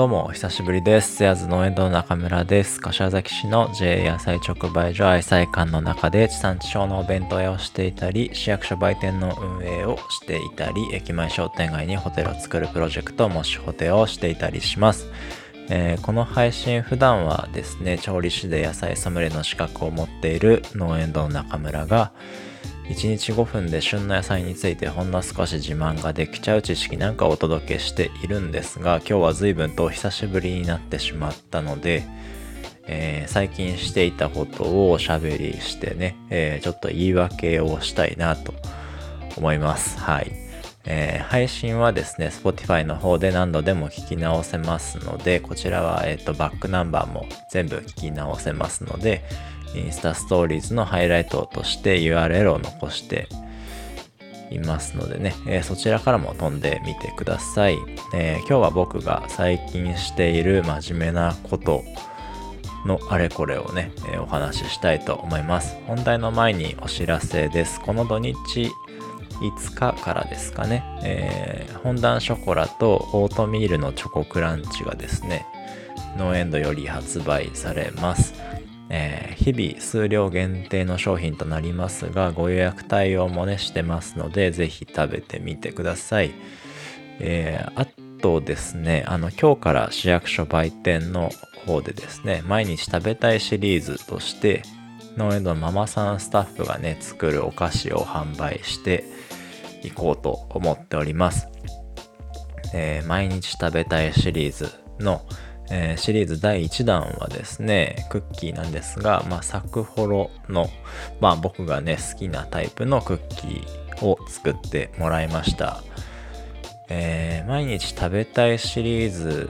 どうも、お久しぶりです。セアーズ農園堂の中村です。柏崎市の JA 野菜直売所愛妻館の中で地産地消のお弁当屋をしていたり、市役所売店の運営をしていたり、駅前商店街にホテルを作るプロジェクト、もしホテルをしていたりします。えー、この配信普段はですね、調理師で野菜ソムリエの資格を持っている農園堂の中村が、1日5分で旬の野菜についてほんの少し自慢ができちゃう知識なんかをお届けしているんですが今日は随分と久しぶりになってしまったので、えー、最近していたことをおしゃべりしてね、えー、ちょっと言い訳をしたいなと思います。はい。えー、配信はですね、Spotify の方で何度でも聞き直せますので、こちらは、え、ー、と、バックナンバーも全部聞き直せますので、インスタストーリーズのハイライトとして URL を残していますのでね、えー、そちらからも飛んでみてください、えー、今日は僕が最近している真面目なことのあれこれをね、えー、お話ししたいと思います。本題の前にお知らせです。この土日5日からですかね、えー、本段ショコラとオートミールのチョコクランチがですねノーエンドより発売されます。えー、日々数量限定の商品となりますが、ご予約対応もね、してますので、ぜひ食べてみてください。えー、あとですね、あの、今日から市役所売店の方でですね、毎日食べたいシリーズとして、農園のママさんスタッフがね、作るお菓子を販売していこうと思っております。えー、毎日食べたいシリーズのえー、シリーズ第1弾はですね、クッキーなんですが、まあ、サクホロの、まあ、僕がね、好きなタイプのクッキーを作ってもらいました。えー、毎日食べたいシリーズ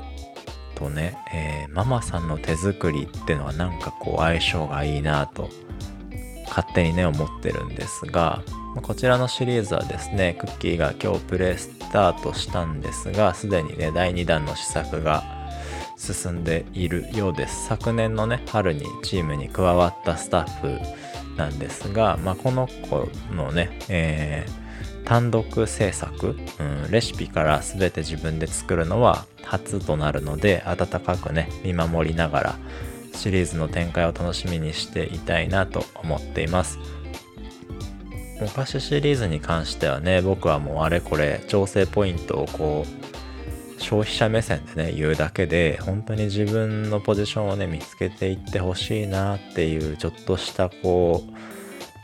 とね、えー、ママさんの手作りってのはなんかこう相性がいいなと勝手にね思ってるんですがこちらのシリーズはですねクッキーが今日プレスタートしたんですがすでにね第2弾の試作が進んでいるようです。昨年のね春にチームに加わったスタッフなんですが、まあ、この子のね、えー、単独制作、うん、レシピから全て自分で作るのは初となるので温かくね見守りながらシリーズの展開を楽しみにしていたいなと思っています。お菓子シリーズに関してはね僕はもうあれこれ調整ポイントをこう消費者目線でね言うだけで本当に自分のポジションをね見つけていってほしいなっていうちょっとしたこ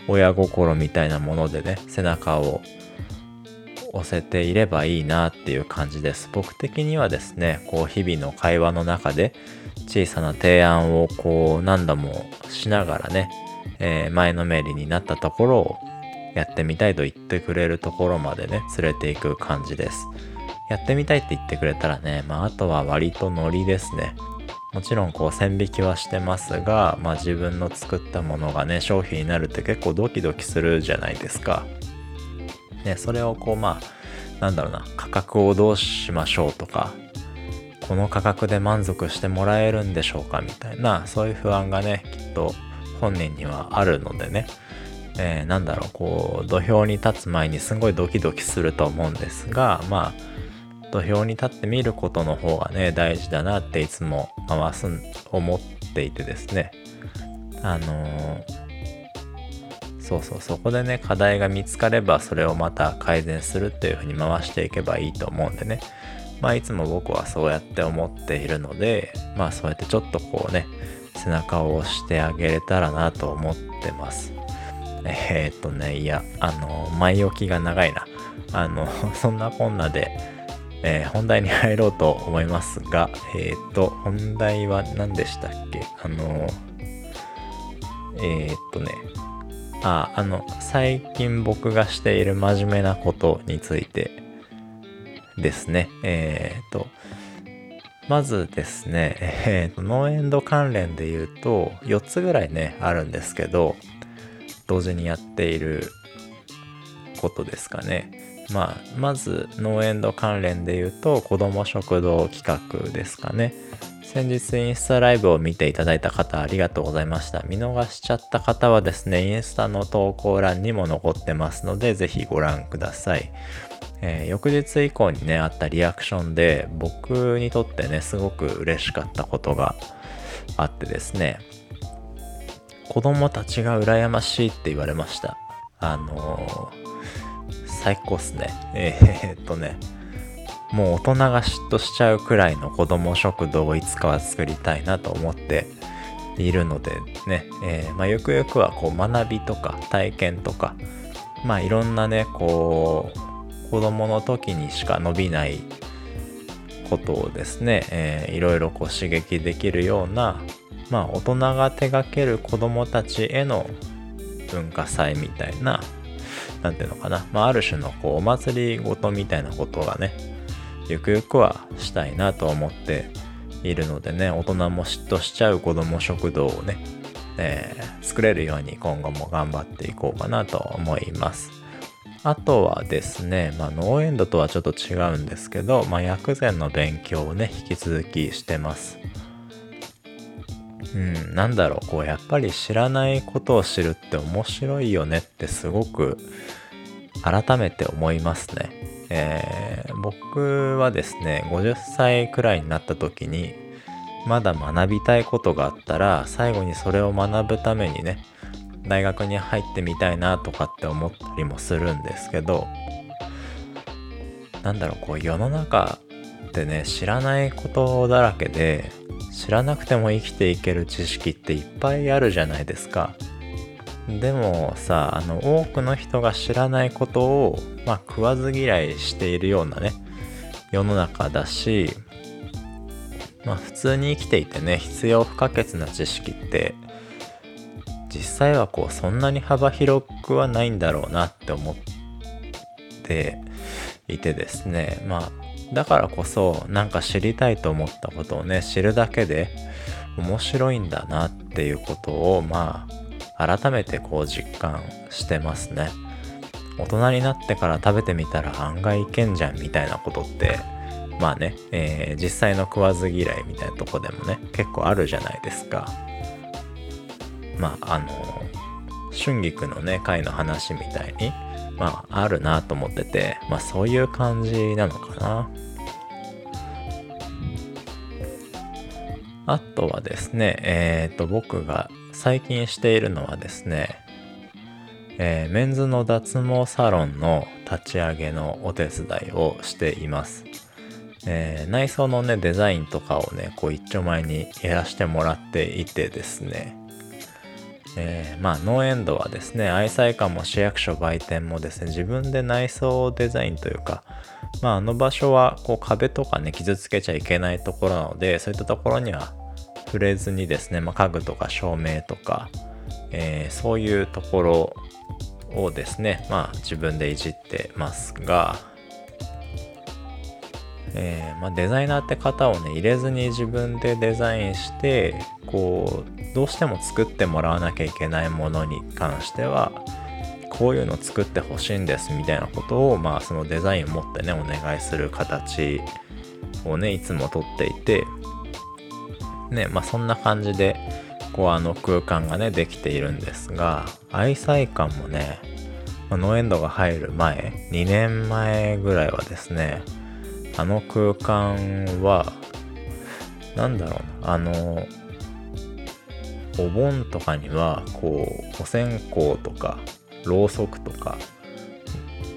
う親心みたいなものでね背中を押せていればいいなっていう感じです僕的にはですねこう日々の会話の中で小さな提案をこう何度もしながらね、えー、前のめりになったところをやってみたいと言ってくれるところまでね連れていく感じです。やってみたいって言ってくれたらね、まあ、あとは割とノリですね。もちろんこう線引きはしてますが、まあ、自分の作ったものがね商品になるって結構ドキドキするじゃないですか。ね、それをこうまあなんだろうな価格をどうしましょうとかこの価格で満足してもらえるんでしょうかみたいなそういう不安がねきっと本人にはあるのでね、えー、なんだろうこう土俵に立つ前にすごいドキドキすると思うんですがまあ土俵に立ってみることの方がね大事だなっていつも回す思っていてですね。あのー、そうそうそこでね課題が見つかればそれをまた改善するっていう風に回していけばいいと思うんでね。まあいつも僕はそうやって思っているのでまあそうやってちょっとこうね背中を押してあげれたらなと思ってます。えー、っとねいやあの前置きが長いな。あのそんなこんなでえー、本題に入ろうと思いますが、えっ、ー、と、本題は何でしたっけ？あの、えっ、とね、あ、あの、最近僕がしている真面目なことについてですね。えっ、と、まずですね、えっ、と、ノーエンド関連で言うと、4つぐらいね、あるんですけど、同時にやっていることですかね。まあ、まず農園度関連で言うと子ども食堂企画ですかね。先日インスタライブを見ていただいた方ありがとうございました。見逃しちゃった方はですねインスタの投稿欄にも残ってますのでぜひご覧ください。えー、翌日以降にね、あったリアクションで、僕にとってね、すごく嬉しかったことがあってですね、子供たちが羨ましいって言われました。あのー、最高っすね。えー、っとね、もう大人が嫉妬しちゃうくらいの子供食堂をいつかは作りたいなと思っているのでね、えー、まあ、ゆくゆくはこう学びとか体験とか、まあいろんなね、こう、子供の時にしか伸びないことをですね、えー、いろいろこう刺激できるような、まあ大人が手掛ける子供たちへの文化祭みたいな、なんていうのかな、まあある種のこうお祭りごとみたいなことがね、ゆくゆくはしたいなと思っているのでね、大人も嫉妬しちゃう子供食堂をね、えー、作れるように今後も頑張っていこうかなと思います。あとはですね、まあ、ノーエンドとはちょっと違うんですけど、まあ、薬膳の勉強をね、引き続きしてます。うん、なんだろう、こう、やっぱり知らないことを知るって面白いよねってすごく改めて思いますね。えー、僕はですね、50歳くらいになった時に、まだ学びたいことがあったら最後にそれを学ぶためにね大学に入ってみたいなとかって思ったりもするんですけどなんだろうこう世の中ってね知らないことだらけで知らなくても生きていける知識っていっぱいあるじゃないですか。でもさあの多くの人が知らないことをまあ食わず嫌いしているようなね世の中だしまあ普通に生きていてね必要不可欠な知識って実際はこうそんなに幅広くはないんだろうなって思っていてですね。まあだからこそなんか知りたいと思ったことをね知るだけで面白いんだなっていうことをまあ改めてこう実感してますね大人になってから食べてみたら案外いけんじゃんみたいなことってまあね、えー、実際の食わず嫌いみたいなとこでもね、結構あるじゃないですか。まあ、あの、春菊のね、回の話みたいに、まあ、あるなと思ってて、まあ、そういう感じなのかな。あとはですね、えっ、ー、と、僕が最近しているのはですね、えー、メンズの脱毛サロンの立ち上げのお手伝いをしています。えー、内装のね、デザインとかをね、こう一丁前にやらせてもらっていてですね、えー、まあ、ノーエンドはですね、愛妻館も市役所売店もですね、自分で内装デザインというか、まあ、あの場所は、こう壁とかね、傷つけちゃいけないところなので、そういったところには触れずにですね、まあ、家具とか照明とか、えー、そういうところをですね、まあ、自分でいじってますが、えー、まあ、デザイナーって方をね入れずに自分でデザインしてこうどうしても作ってもらわなきゃいけないものに関してはこういうの作ってほしいんですみたいなことをまあそのデザインを持ってねお願いする形をねいつもとっていてねまあそんな感じでこうあの空間がねできているんですが愛妻館もね、ノーエンドが入る前2年前ぐらいはですねあの空間は、なんだろう、あの、お盆とかには、こう、お線香とか、ろうそくとか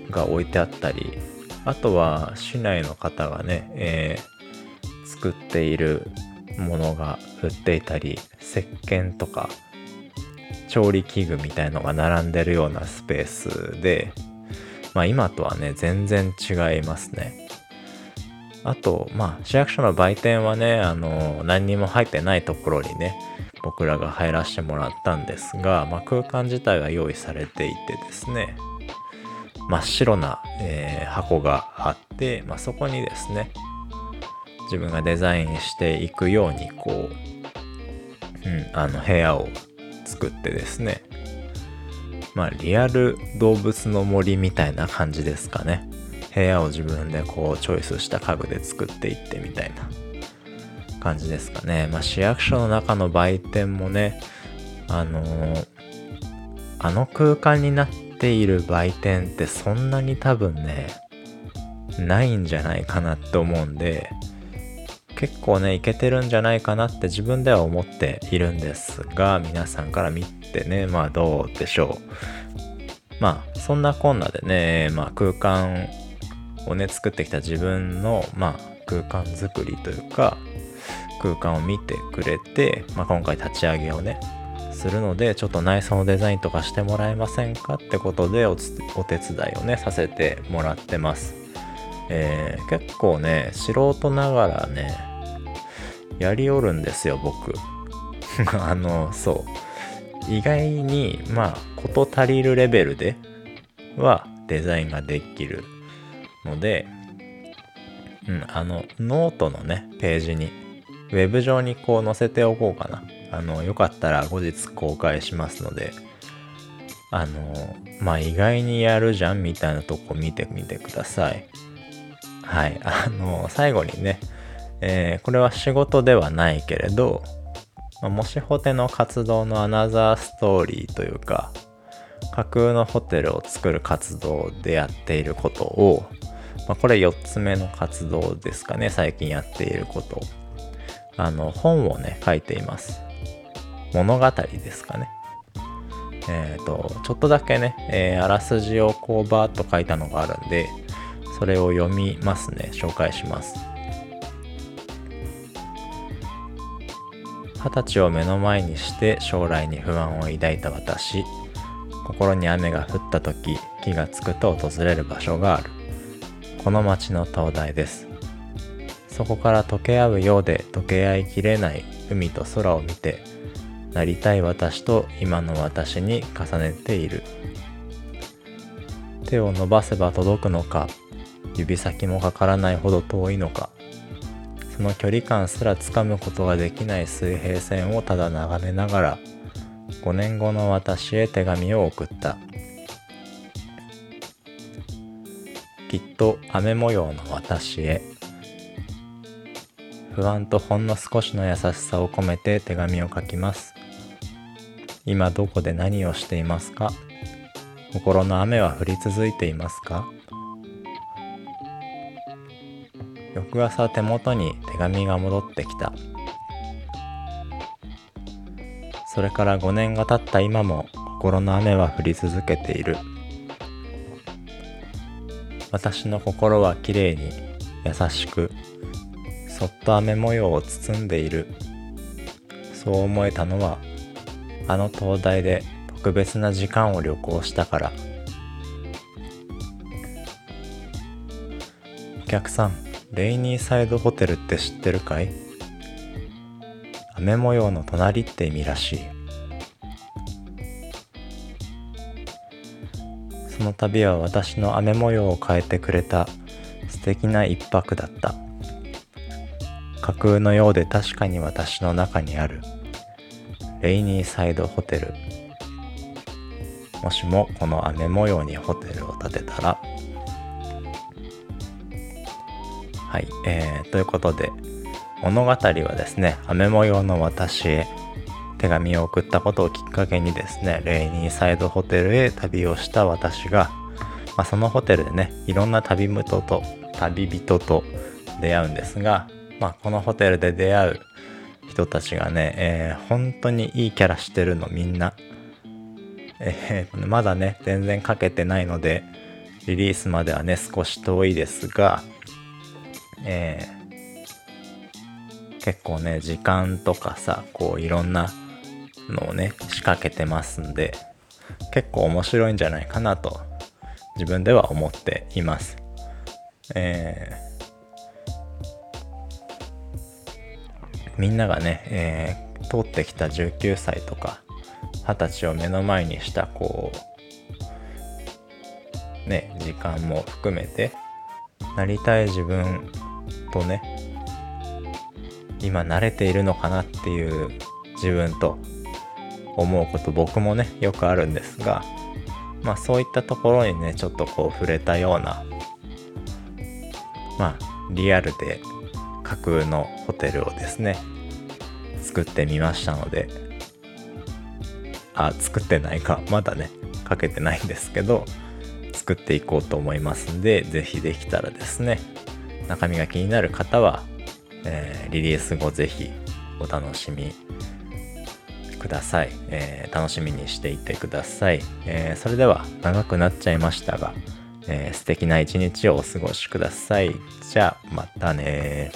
が置いてあったり、あとは市内の方がね、えー、作っているものが売っていたり、石鹸とか、調理器具みたいのが並んでるようなスペースで、まあ今とはね、全然違いますね。あと、まあ、市役所の売店はね、あの、何にも入ってないところにね、僕らが入らせてもらったんですが、まあ、空間自体が用意されていてですね、真っ白な、えー、箱があって、まあ、そこにですね、自分がデザインしていくように、こう、うん、あの、部屋を作ってですね、まあ、リアル動物の森みたいな感じですかね。部屋を自分でこうチョイスした家具で作っていってみたいな感じですかね。まあ市役所の中の売店もね、あのー、あの空間になっている売店ってそんなに多分ね、ないんじゃないかなって思うんで結構ねいけてるんじゃないかなって自分では思っているんですが皆さんから見てねまあどうでしょうまあそんなこんなでね、まあ、空間をね作ってきた自分のまあ空間づくりというか空間を見てくれて、まあ、今回立ち上げをねするのでちょっと内装のデザインとかしてもらえませんかってことでお手伝いをねさせてもらってます、えー、結構ね素人ながらねやりおるんですよ僕。あのそう。意外にまあ事足りるレベルではデザインができるのでうん、あの、ノートのね、ページに、ウェブ上にこう載せておこうかな。あの、よかったら後日公開しますので、あの、まあ、意外にやるじゃんみたいなとこ見てみてください。はい。あの、最後にね、えー、これは仕事ではないけれど、まあ、もしホテの活動のアナザーストーリーというか、架空のホテルを作る活動でやっていることを、まあ、これ4つ目の活動ですかね、最近やっていること。あの、本をね、書いています。物語ですかね。えっ、ー、と、ちょっとだけね、えー、あらすじをこうバーっと書いたのがあるんで、それを読みますね。紹介します。二十歳を目の前にして将来に不安を抱いた私心に雨が降った時気がつくと訪れる場所があるこの町の灯台ですそこから溶け合うようで溶け合いきれない海と空を見てなりたい私と今の私に重ねている。手を伸ばせば届くのか指先もかからないほど遠いのか。その距離感すらつかむことができない水平線をただ眺めながら5年後の私へ手紙を送った。きっと雨模様の私へ。不安とほんの少しの優しさを込めて手紙を書きます。今どこで何をしていますか？心の雨は降り続いていますか？翌朝手元に手紙が戻ってきた。それから5年が経った今も心の雨は降り続けている。私の心はきれいに優しくそっと雨模様を包んでいる。そう思えたのはあの灯台で特別な時間を旅行したから。お客さんレイニーサイドホテルって知ってるかい？雨模様の隣って意味らしい。その旅は私の雨模様を変えてくれた素敵な一泊だった。架空のようで確かに私の中にある。レイニーサイドホテル。もしもこの雨模様にホテルを建てたら。はい、えー、ということで物語はですね雨模様の私へ手紙を送ったことをきっかけにですね、レイニーサイドホテルへ旅をした私が、まあ、そのホテルでね、いろんな旅人と、旅人と出会うんですが、まあ、このホテルで出会う人たちがね、えー、本当にいいキャラしてるのみんな。えー、まだね、全然書けてないので、リリースまではね、少し遠いですが、えー、結構ね、時間とかさ、こういろんなのをね、仕掛けてますんで、結構面白いんじゃないかなと自分では思っています。えー、みんながね、えー、通ってきた19歳とか20歳を目の前にしたこうね時間も含めてなりたい自分とね今慣れているのかなっていう自分と思うこと僕もねよくあるんですがまあそういったところにねちょっとこう触れたようなまあリアルで架空のホテルをですね作ってみましたのであ作ってないかまだねかけてないんですけど作っていこうと思いますんで、ぜひできたらですね、中身が気になる方は、えーリリース後ぜひお楽しみください、えー楽しみにしていてください、えーそれでは長くなっちゃいましたが、えー素敵な一日をお過ごしください。じゃあまたね